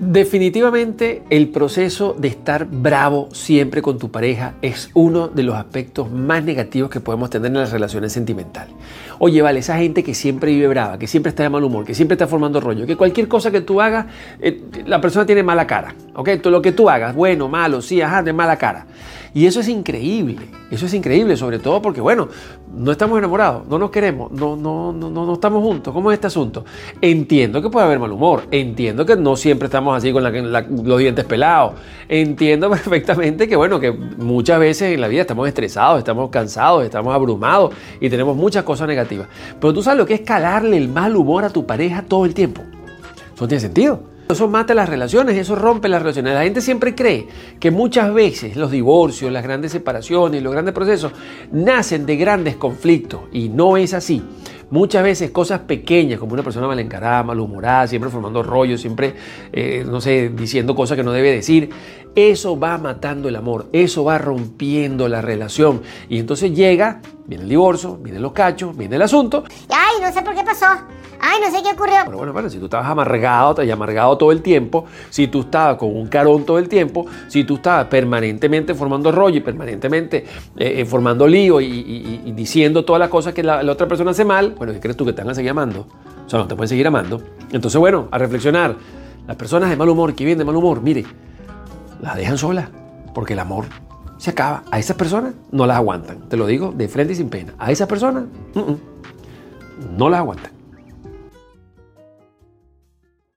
Definitivamente el proceso de estar bravo siempre con tu pareja es uno de los aspectos más negativos que podemos tener en las relaciones sentimentales. Oye, vale, esa gente que siempre vive brava, que siempre está de mal humor, que siempre está formando rollo, que cualquier cosa que tú hagas, eh, la persona tiene mala cara. ¿ok? Lo que tú hagas, bueno, malo, sí, ajá, de mala cara. Y eso es increíble, eso es increíble, sobre todo porque, bueno, no estamos enamorados, no nos queremos, no, no, no, no, estamos juntos. ¿Cómo es este asunto? Entiendo que puede haber mal humor, entiendo que no siempre estamos así con los dientes pelados, entiendo perfectamente que, bueno, que muchas veces en la vida estamos estresados, estamos cansados, estamos abrumados y tenemos muchas cosas negativas. Pero tú sabes lo que es calarle el mal humor a tu pareja todo el tiempo. Eso tiene sentido. Eso mata las relaciones, eso rompe las relaciones. La gente siempre cree que muchas veces los divorcios, las grandes separaciones, los grandes procesos nacen de grandes conflictos y no es así. Muchas veces cosas pequeñas, como una persona mal encarada, malhumorada, siempre formando rollos, siempre, eh, no sé, diciendo cosas que no debe decir, eso va matando el amor, eso va rompiendo la relación. Y entonces llega, viene el divorcio, vienen los cachos, viene el asunto. Ay, no sé por qué pasó. Ay, no sé qué ocurrió. Pero bueno, bueno, si tú estabas amargado, te amargado todo el tiempo, si tú estabas con un carón todo el tiempo, si tú estabas permanentemente formando rollo y permanentemente eh, eh, formando lío y, diciendo todas las cosas que la, otra persona hace mal, bueno, ¿qué crees tú que te van a seguir amando? O sea, no te pueden seguir amando. Entonces, bueno, a reflexionar. Las personas de mal humor, que vienen de mal humor, mire, las dejan solas, porque el amor se acaba. A esas personas no las aguantan. Te lo digo de frente y sin pena. A esas personas, no las aguantan.